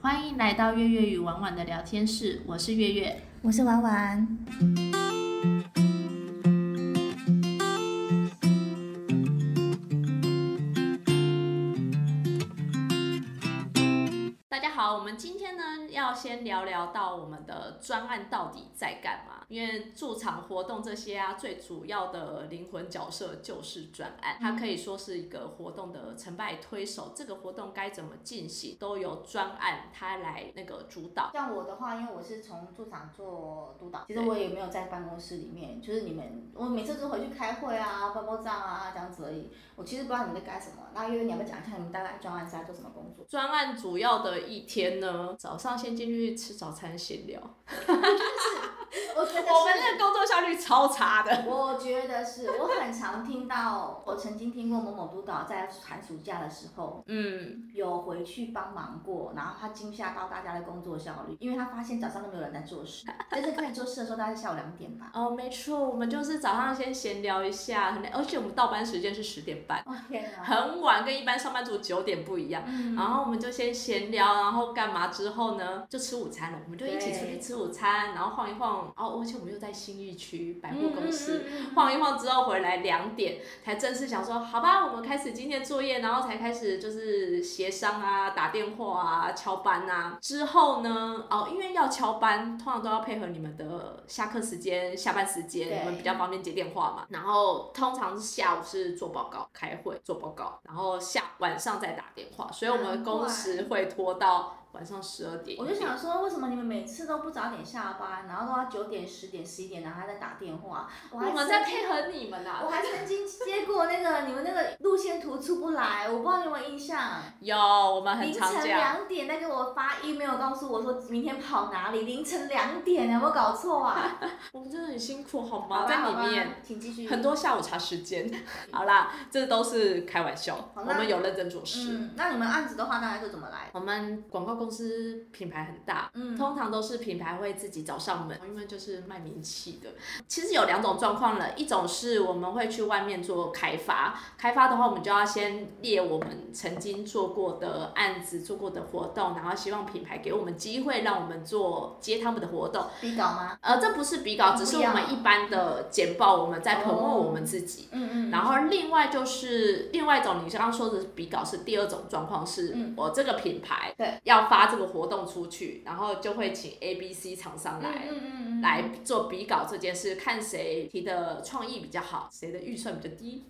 欢迎来到月月与婉婉的聊天室，我是月月。我是婉婉。大家好，我们今天呢聊聊到我们的专案到底在干嘛？因为驻场活动这些啊，最主要的灵魂角色就是专案，它可以说是一个活动的成败推手。这个活动该怎么进行，都由专案它来那个主导。像我的话，因为我是从驻场做督导，其实我也没有在办公室里面，就是你们，我每次都回去开会啊、报报账啊这样子而已。我其实不知道你们在干什么。那因为，你要不要讲一下你们大概专案是在做什么工作？专案主要的一天呢，早上先进去吃吃早餐闲聊。我觉得我们是的工作效率超差的。我觉得是，我很常听到，我曾经听过某某督导在寒暑假的时候嗯，有回去帮忙过，然后他惊吓到大家的工作效率，因为他发现早上都没有人在做事，真正开始做事的时候大概是下午两点吧。哦，没错，我们就是早上先闲聊一下，而且我们倒班时间是十点半，哦天哪！很晚，跟一般上班族九点不一样。嗯然后我们就先闲聊，然后干嘛之后呢，就吃午餐了。我们就一起出去吃午餐，然后晃一晃，哦，而且我们又在新义区百货公司。晃一晃之后回来两点，才正式想说好吧，我们开始今天的作业，然后才开始就是协商啊、打电话啊、敲班啊。之后呢，哦，因为要敲班，通常都要配合你们的下课时间、下班时间，你们比较方便接电话嘛。然后通常是下午是做报告、开会、做报告，然后下晚上再打电话，所以我们工时会拖到晚上十二点。我就想说，为什么你们每次都不早点下班，然后都要九点、十点、十一点，然后还在打电话？我们在配合你们啊。我还曾经接过那个你们那个路线图出不来，我不知道你有没有印象。有，我们很凌晨。两点在给我发 email 告诉我说明天跑哪里，凌晨两点，有没有搞错啊？我们真的很辛苦，好好吗？在里面。请继续。很多下午茶时间。好啦，这都是开玩笑，我们有认真做事。嗯，那你们案子的话大概是怎么来？我们广告公司品牌很大，嗯通常都是品牌会自己找上门，因为就是卖名气的。其实有两种状况了，一种是我们会去外面做开发，开发的话我们就要先列我们曾经做过的案子、做过的活动，然后希望品牌给我们机会，让我们做接他们的活动。比稿吗？呃，这不是比稿，只是我们一般的简报，我们在哦我们自己。嗯嗯。然后另外就是另外一种，你刚刚说的比稿是第二种状况，是嗯我这个品牌对要发这个活动出去，然后就会请 A、B、C 厂商来。嗯嗯嗯嗯。来做比稿这件事，看谁提的创意比较好，谁的预算比较低。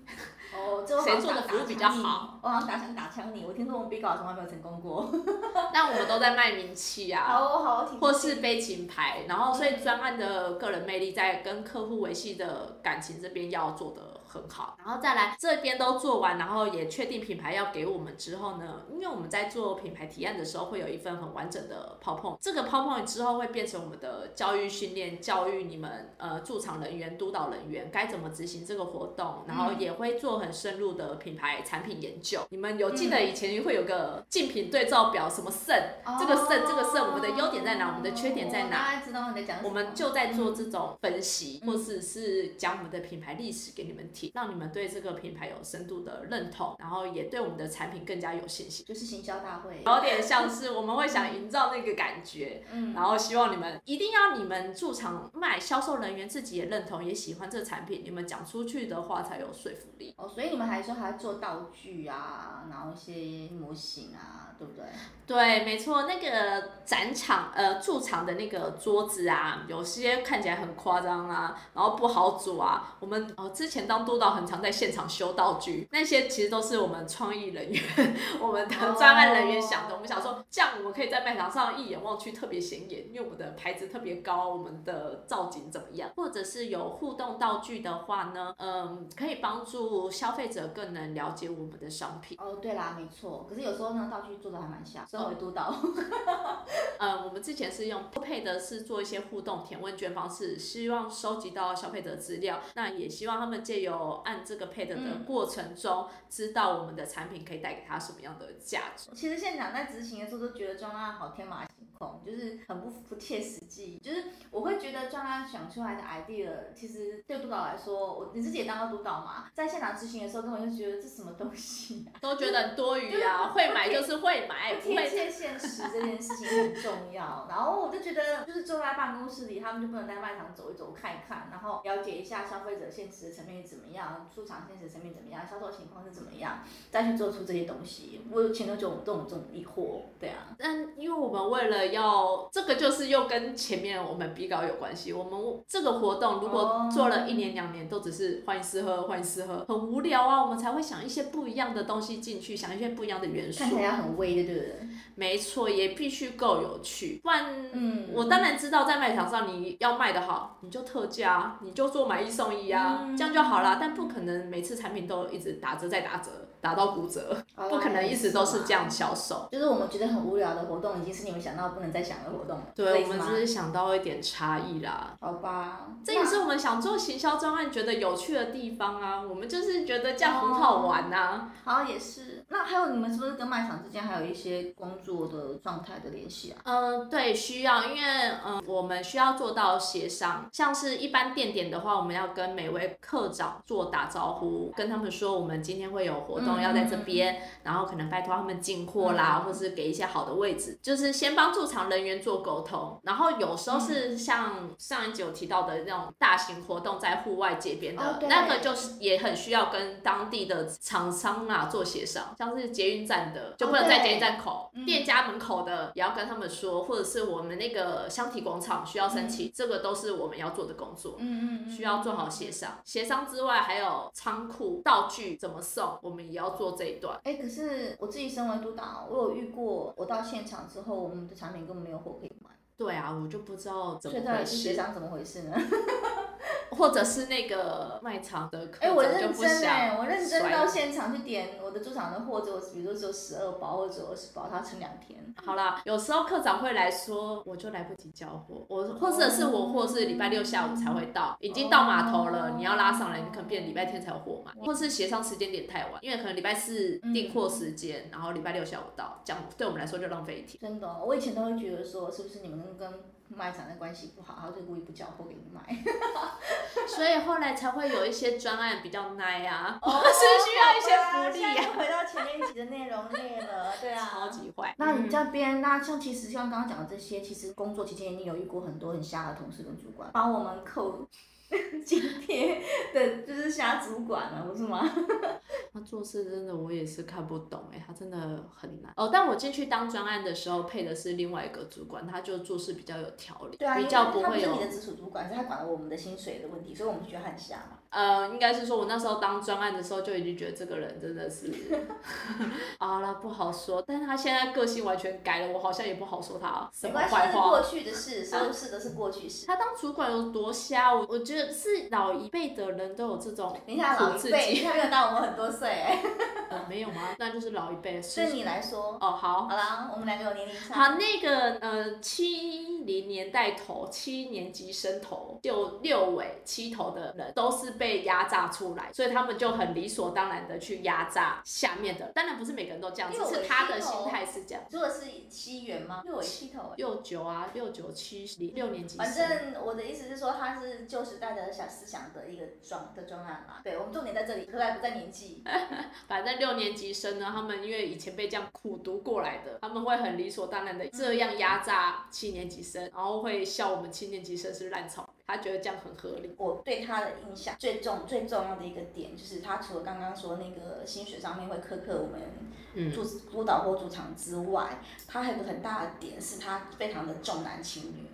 哦，谁做的服务比较好？我好像打枪打枪你，我听说我们比稿从来没有成功过。但我们都在卖名气啊，好哦好或是悲情牌，然后所以专案的个人魅力在跟客户维系的感情这边要做的很好，然后再来这边都做完，然后也确定品牌要给我们之后呢，因为我们在做品牌提案的时候会有一份很完整的 PowerPoint，这个 PowerPoint 之后会变成我们的教育训练，教育你们呃驻场人员、督导人员该怎么执行这个活动，然后也会做很深入的品牌产品研究。你们有记得以前会有个竞品对照表，什么胜，这个胜这个胜，我们的优点在哪，我们的缺点在哪？我大家知道你在讲什么。我们就在做这种分析，或者是讲我们的品牌历史给你们听，让你们对这个品牌有深度的认同，然后也对我们的产品更加有信心。就是行销大会。有点像是我们会想营造那个感觉，嗯。然后希望你们一定要你们驻场卖，销售人员自己也认同，也喜欢这个产品，你们讲出去的话才有说服力。哦，所以你们还说还要做道具啊，然后一些模型啊，对不对？对，没错，那个展场呃驻场的那个桌子啊，有些看起来很夸张啊，然后不好组啊。我们哦之前当督导很常在现场修道具，那些其实都是我们创意人员、我们的专案人员想的。我们想说，这样我们可以在卖场上一眼望去特别显眼，因为我们的牌子特别高，我们的造景怎么样？或者是有互动道具的话呢，嗯，可以帮助消费者更能了解我们的商品。哦，对啦，没错。可是有时候呢道具做的还蛮像，身为督导。呃，我们之前是用配的是做一些互动填问卷方式，希望收集到消费者资料，那也希望他们借由按这个配的的嗯过程中，知道我们的产品可以带给他什么样的价值。其实现场在执行的时候都觉得装案好天马行控，就是很不不切实际。就是我会觉得专案想出来的 idea，其实对督导来说，我你自己也当过督导嘛，在现场执行的时候，根本就觉得这什么东西、啊，都觉得很多余啊，会买就是会买，不会贴切现实这件事情很重要。然后我就觉得，就是坐在办公室里，他们就不能在卖场走一走、看一看，然后了解一下消费者现实的层面怎么样，出厂现实层面怎么样，销售情况是怎么样，再去做出这些东西。我有前头就有这种这种疑惑，对啊。但因为我们为了要这个，就是又跟前面我们比稿有关系。我们这个活动如果做了一年两年，都只是欢迎试喝，欢迎试喝，很无聊啊。我们才会想一些不一样的东西进去，想一些不一样的元素。看起来很微的，对不对？没错，也必须够有趣，不然，嗯我当然知道在卖场上你要卖的好，你就特价，你就做买一送一啊，嗯这样就好啦。但不可能每次产品都一直打折再打折，打到骨折，不可能一直都是这样销售。就是我们觉得很无聊的活动，已经是你们想到不能再想的活动了。对，我们只是想到一点差异啦。好吧，这也是我们想做行销专案觉得有趣的地方啊，我们就是觉得这样很好玩呐、好也是。那还有你们是不是跟卖场之间还有一些工作的状态的联系啊？嗯，对，需要，因为嗯，我们需要做到协商。像是一般店点的话，我们要跟每位课长做打招呼，跟他们说我们今天会有活动嗯要在这边，然后可能拜托他们进货啦，嗯。或是给一些好的位置，就是先帮驻场人员做沟通。然后有时候是嗯。像上一集有提到的那种大型活动在户外街边的，哦那个就是也很需要跟当地的厂商啊做协商，像是捷运站的就不能在捷运站口，嗯。店家门口的也要跟他们说，或者是我们那个香体广场需要申请，这个都是我们要做的工作。嗯嗯嗯，需要做好协商，协商之外还有仓库道具怎么送，我们也要做这一段。哎、可是我自己身为督导，我有遇过，我到现场之后，我们的产品根本没有货可以卖，对啊，我就不知道怎所么回事，商怎么回事呢？或者是那个卖场的哎、我科长就认真不想哎、我认真到现场去点我的驻场的货，只有比如说只有十二包或者只有二十包，他撑两天。好啦，有时候科长会来说，我就来不及交货，我或者是我货是礼拜六下午才会到，已经到码头了，哦你要拉上来，你可能变礼拜天才有货嘛，或是协商时间点太晚，因为可能礼拜四订货时间，然后礼拜六下午到，这样对我们来说就浪费一天。真的哦、我以前都会觉得说，是不是你们跟卖场的关系不好，然后就故意不交货给你买？所以后来才会有一些专案比较耐啊，哦是需要一些福利回到前面一集的内容列了，对啊，超级坏。那你这边，那像其实像刚刚讲的这些，其实工作期间你有遇过很多很瞎的同事跟主管，帮我们扣 津贴的，就是瞎主管啊，不是吗？他做事真的我也是看不懂哎，他真的很难哦。但我进去当专案的时候配的是另外一个主管，他就做事比较有条理，对啊，比较不会有他不是你的直属主管，是他管了我们的薪水的问题，所以我们觉得他很瞎嘛。呃，应该是说我那时候当专案的时候就已经觉得这个人真的是，啊啦不好说。但是他现在个性完全改了，我好像也不好说他什么坏话。是过去的事，所有事都是过去式。他当主管有多瞎？我我觉得是老一辈的人都有这种等一下，老一辈，己。他没有大我们很多岁哎。呃，没有吗？那就是老一辈对你来说，哦，好。好啦，我们两个有年龄差。好，那个呃，七零年代头、七年级生头、就六尾、七头的人，都是被压榨出来，所以他们就很理所当然的去压榨下面的。当然不是每个人都这样，只是他的心态是这样。如果是七元吗？六尾七头哎。六九啊，六九七零六年级反，正我的意思是说，他是旧时代的小思想的一个专的专案嘛。对，我们重点在这里，可来不在年纪。反正六年级生呢，他们因为以前被这样苦读过来的，他们会很理所当然的这样压榨七年级生，然后会笑我们七年级生是烂草莓，他觉得这样很合理。我对他的印象最重最重要的一个点，就是他除了刚刚说那个薪水上面会苛刻我们嗯驻督导或主场之外，他还有个很大的点是他非常的重男轻女，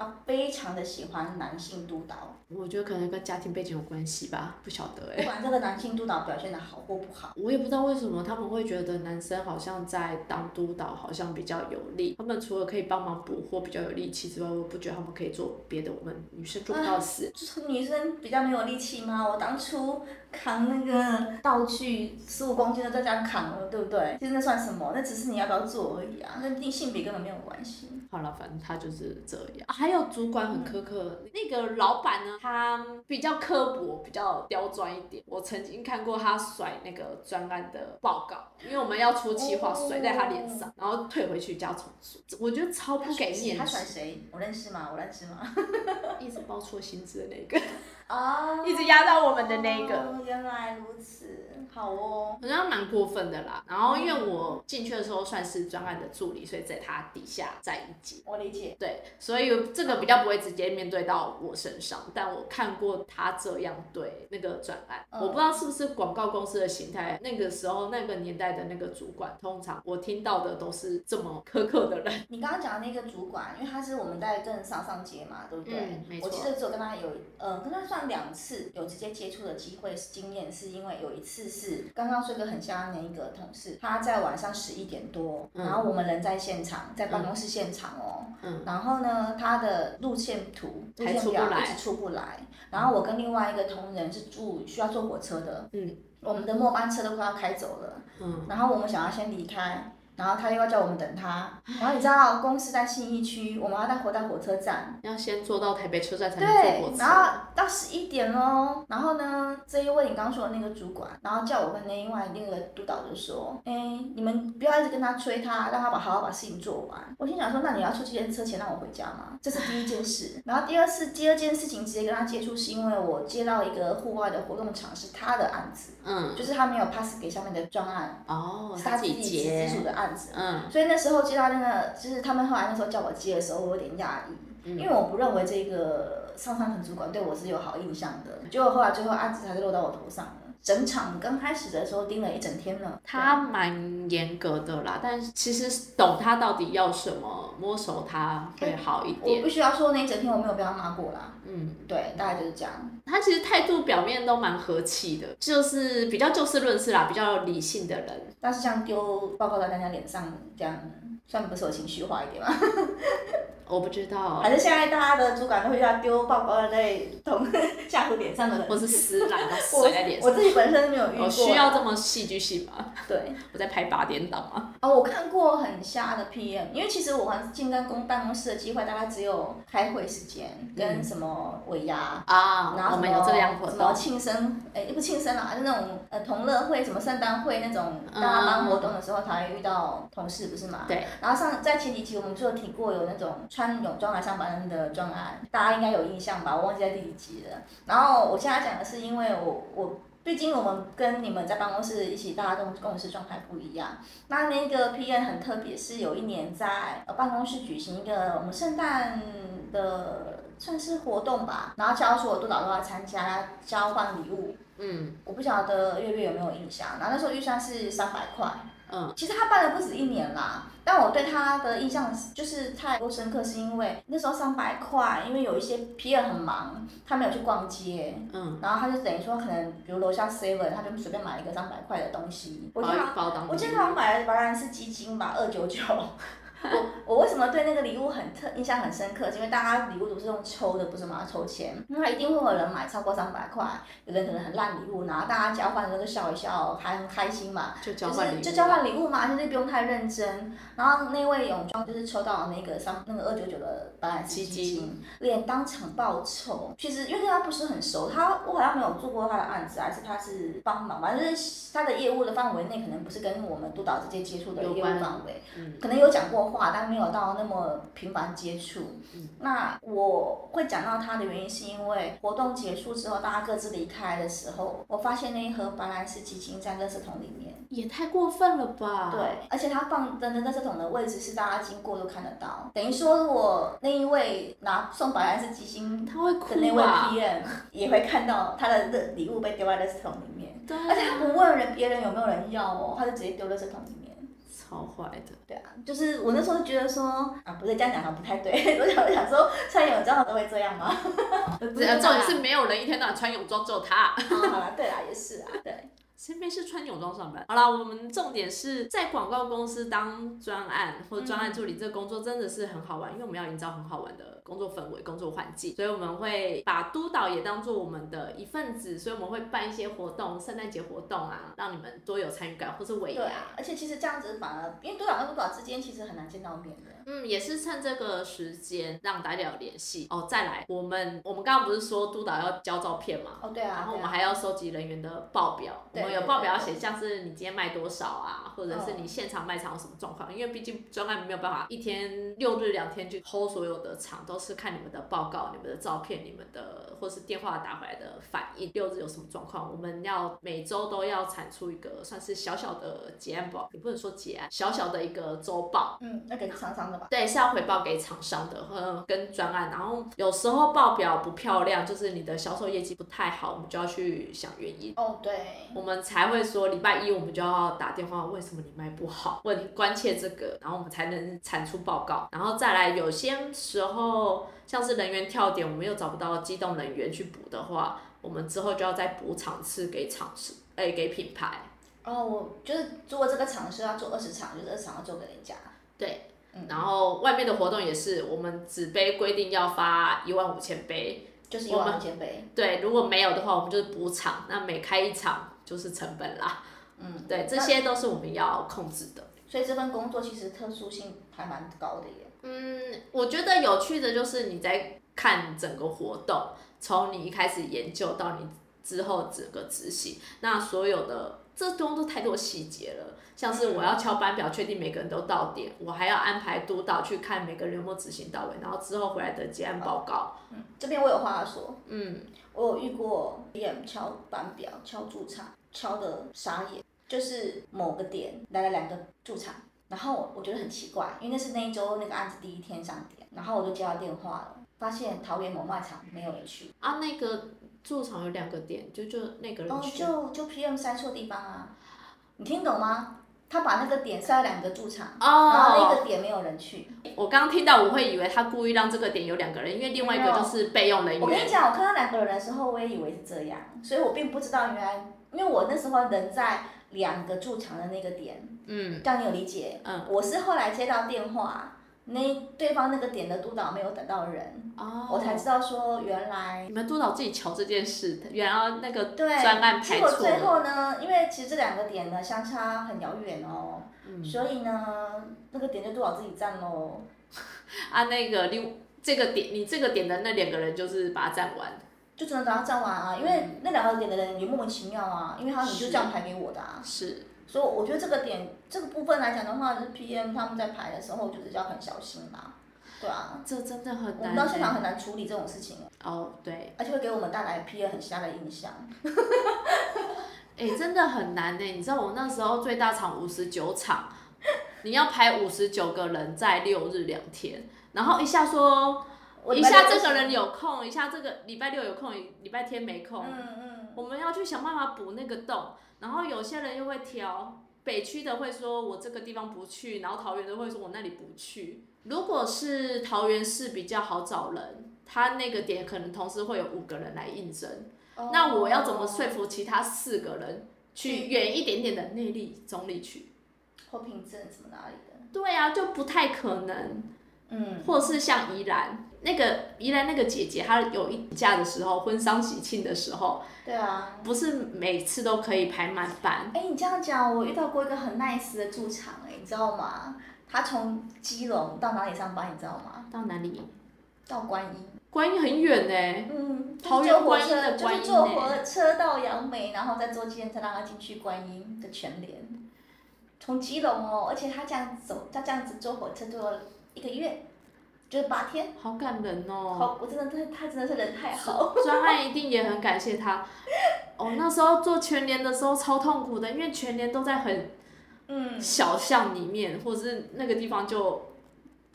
他非常的喜欢男性督导，我觉得可能跟家庭背景有关系吧，不晓得哎、不管这个男性督导表现的好或不好。我也不知道为什么他们会觉得男生好像在当督导好像比较有力。他们除了可以帮忙补货比较有力气之外，我不觉得他们可以做别的我们女生做不到的事。就是女生比较没有力气吗？我当初扛那个道具十五公斤的在家扛了，对不对？其实那算什么？那只是你要不要做而已啊，那跟性别根本没有关系。好了，反正他就是这样。啊还有主管很苛刻，那个老板呢，他比较刻薄，比较刁钻一点。我曾经看过他甩那个专案的报告，因为我们要出计划，甩在他脸上，然后退回去加重做。我觉得超不给面子。他甩谁？我认识吗？我认识吗？一直报错薪资的那个。哦，一直压到我们的那个。原来如此，好哦。好像蛮过分的啦。然后因为我进去的时候算是专案的助理，所以在他底下在一级。我理解。对，所以这个比较不会直接面对到我身上，但我看过他这样对那个专案，我不知道是不是广告公司的形态。那个时候那个年代的那个主管，通常我听到的都是这么苛刻的人。你刚刚讲的那个主管，因为他是我们在更上上街嘛，对不对？嗯，没错。我记得只有跟他有，呃，跟他算。两次有直接接触的机会经验，是因为有一次是刚刚说个很像那一个同事，他在晚上十一点多，然后我们人在现场，在办公室现场哦，然后呢，他的路线图、路线表一直出不来，然后我跟另外一个同仁是住需要坐火车的，嗯，我们的末班车都快要开走了，嗯，然后我们想要先离开。然后他又要叫我们等他，然后你知道公司在信义区，我们要在火在火车站，要先坐到台北车站才能坐火车。然后到十一点喽，然后呢，这一位你刚刚说的那个主管，然后叫我跟另外另一个督导就说，哎，你们不要一直跟他催他，让他把好好把事情做完。我心想说，那你要出这件车钱让我回家吗？这是第一件事。然后第二次，第二件事情直接跟他接触，是因为我接到一个户外的活动场，是他的案子，嗯，就是他没有 pass 给下面的专案，哦，是他自己直属的案。嗯，所以那时候接到那个，就是他们后来那时候叫我接的时候，我有点压抑，因为我不认为这个上上层主管对我是有好印象的。结果后来最后案子还是落到我头上了。整场刚开始的时候盯了一整天了。他蛮严格的啦，但其实懂他到底要什么，摸熟他会好一点。我不需要说那一整天我没有被他骂过啦。嗯，对，大概就是这样。他其实态度表面都蛮和气的，就是比较就事论事啦，比较理性的人。但是像丢报告在大家脸上这样，算不是有情绪化一点吗？我不知道，反正现在大家的主管都会要丢报告在同下属脸上的人，或是撕烂的甩 在脸上。我自己本身没有遇过。需要这么戏剧性吗？对，我在拍八点档吗？哦，我看过很瞎的 PM，因为其实我进跟公办公室的机会大概只有开会时间跟什么尾牙啊，然后什么什么庆生，哎，不庆生啦，就那种呃同乐会、什么圣诞会那种大家办活动的时候才会遇到同事，不是吗？对。然后上在前几期我们就有提过有那种。穿泳装来上班的专案，大家应该有印象吧？我忘记在第几集了。然后我现在讲的是，因为我我毕竟我们跟你们在办公室一起，大家都共事状态不一样。那那个 P N 很特别，是有一年在办公室举行一个我们圣诞的算是活动吧，然后教所有督导都要参加交换礼物。嗯，我不晓得月月有没有印象。然后那时候预算是三百块。嗯，其实他办了不止一年啦，但我对他的印象就是太过深刻，是因为那时候三百块，因为有一些 P 人很忙，他没有去逛街，嗯，然后他就等于说可能比如楼下 Seven，他就随便买了一个三百块的东西，我记得我记得他买的白兰是基金吧，二九九。我我为什么对那个礼物很特印象很深刻？因为大家礼物都是用抽的，不是吗？抽签，那一定会有人买超过三百块，有人可能很烂礼物，然后大家交换的时候就笑一笑，还很开心嘛。就交换礼物。就交换礼物嘛，就是不用太认真。然后那位泳装就是抽到那个三那个二九九的白兰基金，脸当场爆臭。其实因为跟他不是很熟，他我好像没有做过他的案子，还是他是帮忙，反正他的业务的范围内可能不是跟我们督导直接接触的业务范围，可能有讲过。话，但没有到那么频繁接触。嗯那我会讲到他的原因，是因为活动结束之后，大家各自离开的时候，我发现那一盒白兰氏基金在垃圾桶里面，也太过分了吧？对，而且他放的那垃圾桶的位置是大家经过都看得到，等于说我那一位拿送白兰氏基金他会哭的那位 PM 也会看到他的礼物被丢在垃圾桶里面，对，而且他不问人别人有没有人要哦，他就直接丢垃圾桶里面。超坏的，对啊，就是我那时候觉得说啊，不对这样讲，好像不太对。我想想说，穿泳装的都会这样吗？重点是没有人一天到晚穿泳装，只有他。好了，对啦，也是啊，对。谁没事穿泳装上班？好了，我们重点是在广告公司当专案或专案助理，这个工作真的是很好玩，因为我们要营造很好玩的工作氛围、工作环境，所以我们会把督导也当做我们的一份子，所以我们会办一些活动，圣诞节活动啊，让你们多有参与感，或是尾牙。对啊，而且其实这样子反而，因为督导跟督导之间其实很难见到面的。嗯，也是趁这个时间让大家有联系哦。再来，我们我们刚刚不是说督导要交照片嘛？哦，对啊。然后我们还要收集人员的报表，我们有报表要写，像是你今天卖多少啊，或者是你现场卖场有什么状况？因为毕竟专案没有办法一天六日两天去 hold 所有的场，都是看你们的报告、你们的照片、你们的或是电话打回来的反应。六日有什么状况，我们要每周都要产出一个算是小小的结案报，也不能说结案，小小的一个周报。嗯，那给厂商的吧？对，是要回报给厂商的，和跟专案。然后有时候报表不漂亮，就是你的销售业绩不太好，我们就要去想原因。哦，对。我们才会说礼拜一我们就要打电话，为什么你卖不好？问关切这个，然后我们才能产出报告。然后再来，有些时候像是人员跳点，我们又找不到机动人员去补的话，我们之后就要再补场次给厂商，哎，给品牌。哦，我就是如果这个场是要做二十场，就是二十场要做给人家。对。然后外面的活动也是，我们纸杯规定要发一万五千杯，就是一万五千杯。对，如果没有的话，我们就是补场，那每开一场就是成本啦。嗯，对，这些都是我们要控制的。所以这份工作其实特殊性还蛮高的耶。嗯，我觉得有趣的就是你在看整个活动，从你一开始研究到你之后整个执行，那所有的。这东都太多细节了，像是我要敲班表，确定每个人都到点，我还要安排督导去看每个人有没有执行到位，然后之后回来的结案报告。嗯，这边我有话要说。嗯，我有遇过 PM 敲班表、敲驻场，敲的傻眼，就是某个点来了两个驻场，然后我觉得很奇怪，因为那是那一周那个案子第一天上点，然后我就接到电话了，发现桃园某卖场没有人去。啊，那个。驻场有两个点，就就那个人哦，就就 PM 塞错地方啊，你听懂吗？他把那个点塞两个驻场，然后那个点没有人去。我刚刚听到，我会以为他故意让这个点有两个人，因为另外一个就是备用人员。我跟你讲，我看到两个人的时候，我也以为是这样，所以我并不知道原来，因为我那时候人在两个驻场的那个点，嗯，这样你有理解？嗯，我是后来接到电话。那对方那个点的督导没有等到人，哦我才知道说原来你们督导自己瞧这件事，原来那个专案排错结果最后呢，因为其实这两个点呢相差很遥远哦，所以呢那个点就督导自己占喽。啊，那个另这个点你这个点的那两个人就是把它占完，就只能等他占完啊，因为那两个点的人也莫名其妙啊，因为他你就这样排给我的啊。是。所以我觉得这个点这个部分来讲的话，就是 PM 他们在排的时候就是要很小心啦，对啊，这真的很难。我们到现场很难处理这种事情。哦，对。而且会给我们带来 PM 很瞎的印象。哎，真的很难呢。你知道我那时候最大场五十九场，你要排五十九个人在六日两天，然后一下说，一下这个人有空，一下这个礼拜六有空，礼拜天没空。嗯嗯。我们要去想办法补那个洞。然后有些人又会挑北区的，会说我这个地方不去，然后桃园的会说我那里不去。如果是桃园市比较好找人，他那个点可能同时会有五个人来应征，那我要怎么说服其他四个人去远一点点的内力中立区？或平镇什么哪里的？对啊，就不太可能。嗯，或是像宜兰那个宜兰那个姐姐，她有一假的时候，婚丧喜庆的时候，对啊，不是每次都可以排满班。哎，你这样讲，我遇到过一个很 nice 的驻场，哎，你知道吗？他从基隆到哪里上班，你知道吗？到哪里？到观音。观音很远呢。嗯。桃园观音的观音就是坐火车到杨梅，然后再坐机车让他进去观音的全联。从基隆哦，而且他这样走，他这样子坐火车坐。一个月，就是八天，好感人哦！好，我真的他他真的是人太好。专案一定也很感谢他。哦，那时候做全年的时候超痛苦的，因为全年都在很嗯小巷里面，或者是那个地方就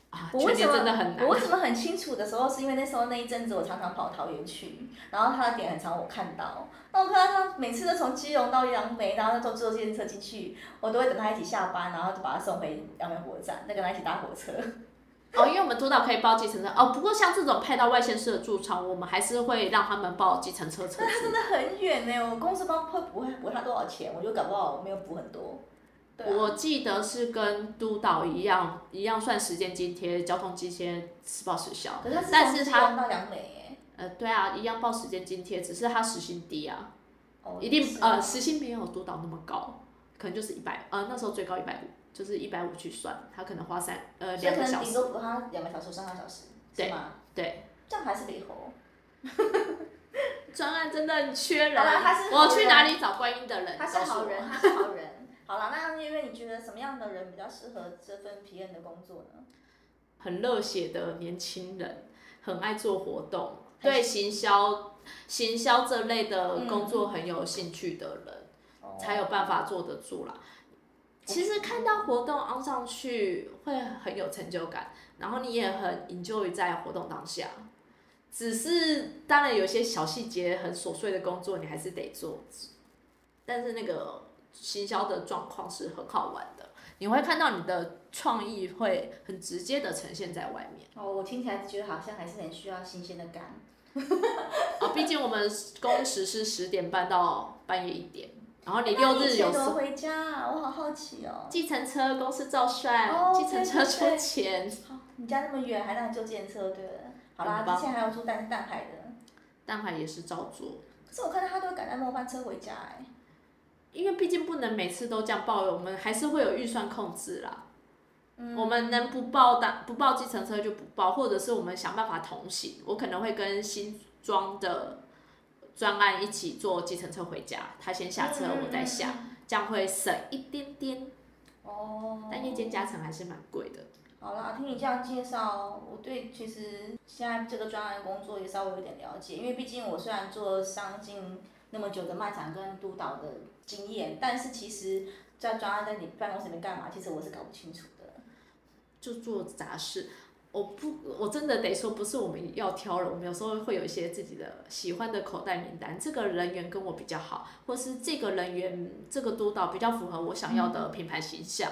啊，全年真的很难。我为什么很清楚的时候，是因为那时候那一阵子我常常跑桃园去，然后他的点很长，我看到，那我看到他每次都从基隆到杨梅，然后坐坐电车进去，我都会等他一起下班，然后就把他送回杨梅火车站，再跟他一起搭火车。哦，因为我们督导可以报计程车哦。不过像这种派到外县市的驻场，我们还是会让他们报计程车车。那他真的很远呢，我公司帮会不会补他多少钱？我就搞不好没有补很多。我记得是跟督导一样，一样算时间津贴、交通津贴、实报时效。可是他是他到杨梅呃，对啊，一样报时间津贴，只是他时薪低啊。哦。一定呃，时薪没有督导那么高，可能就是一百呃，那时候最高一百五。就是一百五去算，他可能花三呃两个小时，顶多补他两个小时、三个小时，对是吗？对，这样还是离合。专案真的很缺人。我去哪里找观音的人？他是好人，他是好人。好了，那因为你觉得什么样的人比较适合这份 PM 的工作呢？很热血的年轻人，很爱做活动，对行销、行销这类的嗯工作很有兴趣的人，哦才有办法做得住啦。其实看到活动 on 上去会很有成就感，然后你也很 enjoy 在活动当下。只是当然有些小细节很琐碎的工作你还是得做，但是那个行销的状况是很好玩的，你会看到你的创意会很直接的呈现在外面。哦，我听起来觉得好像还是很需要新鲜的感。啊，毕竟我们工时是十点半到半夜一点，然后你六日有时怎么回家啊？我好好奇哦。计程车公司照算，哦计程车出钱。好，你家那么远，还让你坐电车，对了。好啦，之前还有住淡淡海的，但还也是照做，可是我看到他都会赶在末班车回家哎。因为毕竟不能每次都这样报，我们还是会有预算控制啦。嗯我们能不报单不报计程车就不报，或者是我们想办法同行。我可能会跟新庄的专案一起坐计程车回家，他先下车，嗯我再下，这样会省一点点。哦。但夜间加成还是蛮贵的。好啦，听你这样介绍，我对其实现在这个专案工作也稍微有点了解，因为毕竟我虽然做上进那么久的卖场跟督导的经验，但是其实，在专案在你办公室里面干嘛，其实我是搞不清楚的。就做杂事。我不，我真的得说，不是我们要挑人，我们有时候会有一些自己的喜欢的口袋名单。这个人员跟我比较好，或是这个人员这个督导比较符合我想要的品牌形象，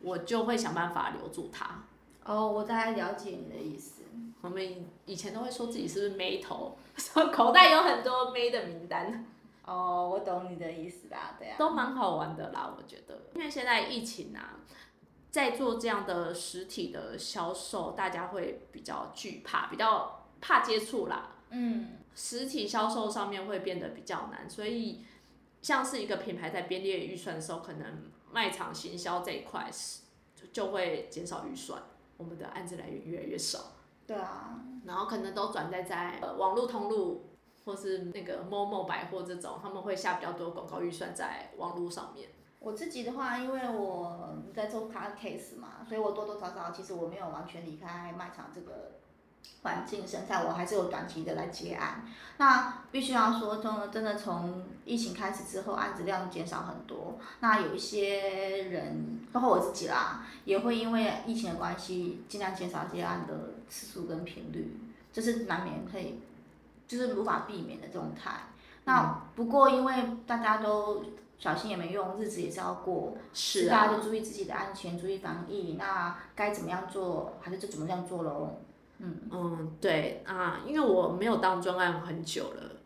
我就会想办法留住他。哦，我大概了解你的意思。我们以前都会说自己是不是妹头，说口袋有很多妹的名单，哦，我懂你的意思啦，对啊。都蛮好玩的啦，我觉得。因为现在疫情啊，在做这样的实体的销售，大家会比较惧怕，比较怕接触啦。嗯，实体销售上面会变得比较难，所以像是一个品牌在编列预算的时候，可能卖场行销这一块是就就会减少预算，我们的案子来源越来越少，对啊。然后可能都转在在呃网络通路或是那个 Momo 百货这种，他们会下比较多广告预算在网络上面。我自己的话，因为我在做 podcast 嘛，所以我多多少少其实我没有完全离开卖场这个环境生态，我还是有短期的来接案。那必须要说，真的真的从疫情开始之后，案子量减少很多。那有一些人，包括我自己啦，也会因为疫情的关系，尽量减少接案的次数跟频率，这是难免可以，就是无法避免的状态。那不过因为大家都小心也没用，日子也是要过，是啊大家，就注意自己的安全，注意防疫。那该怎么样做，还是就怎么样做喽。嗯嗯，对啊，因为我没有当专案很久了，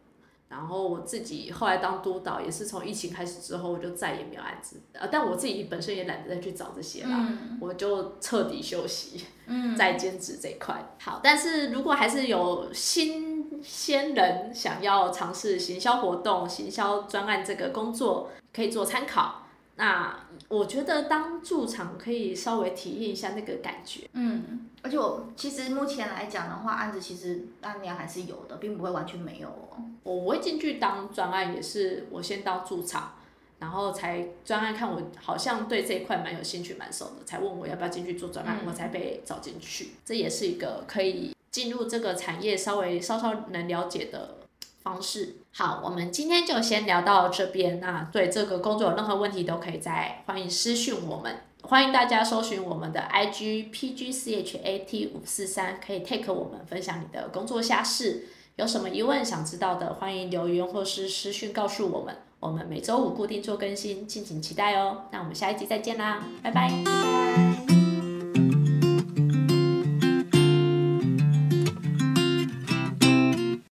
然后我自己后来当督导也是从疫情开始之后，我就再也没有案子，呃，但我自己本身也懒得再去找这些啦，嗯我就彻底休息，嗯，在兼职这一块。好，但是如果还是有新鲜人想要尝试行销活动、行销专案这个工作，可以做参考。那我觉得当驻场可以稍微体验一下那个感觉。嗯，而且我其实目前来讲的话，案子其实案量还是有的，并不会完全没有哦。我我会进去当专案，也是我先到驻场，然后才专案看我好像对这一块蛮有兴趣、蛮熟的，才问我要不要进去做专案，嗯我才被找进去。这也是一个可以进入这个产业稍微稍稍能了解的方式。好，我们今天就先聊到这边。那对这个工作有任何问题都可以在欢迎私讯我们，欢迎大家搜寻我们的 IG PGCHAT 五四三，可以 take 我们分享你的工作下事。有什么疑问想知道的，欢迎留言或是私讯告诉我们。我们每周五固定做更新，敬请期待哦。那我们下一集再见啦，拜拜。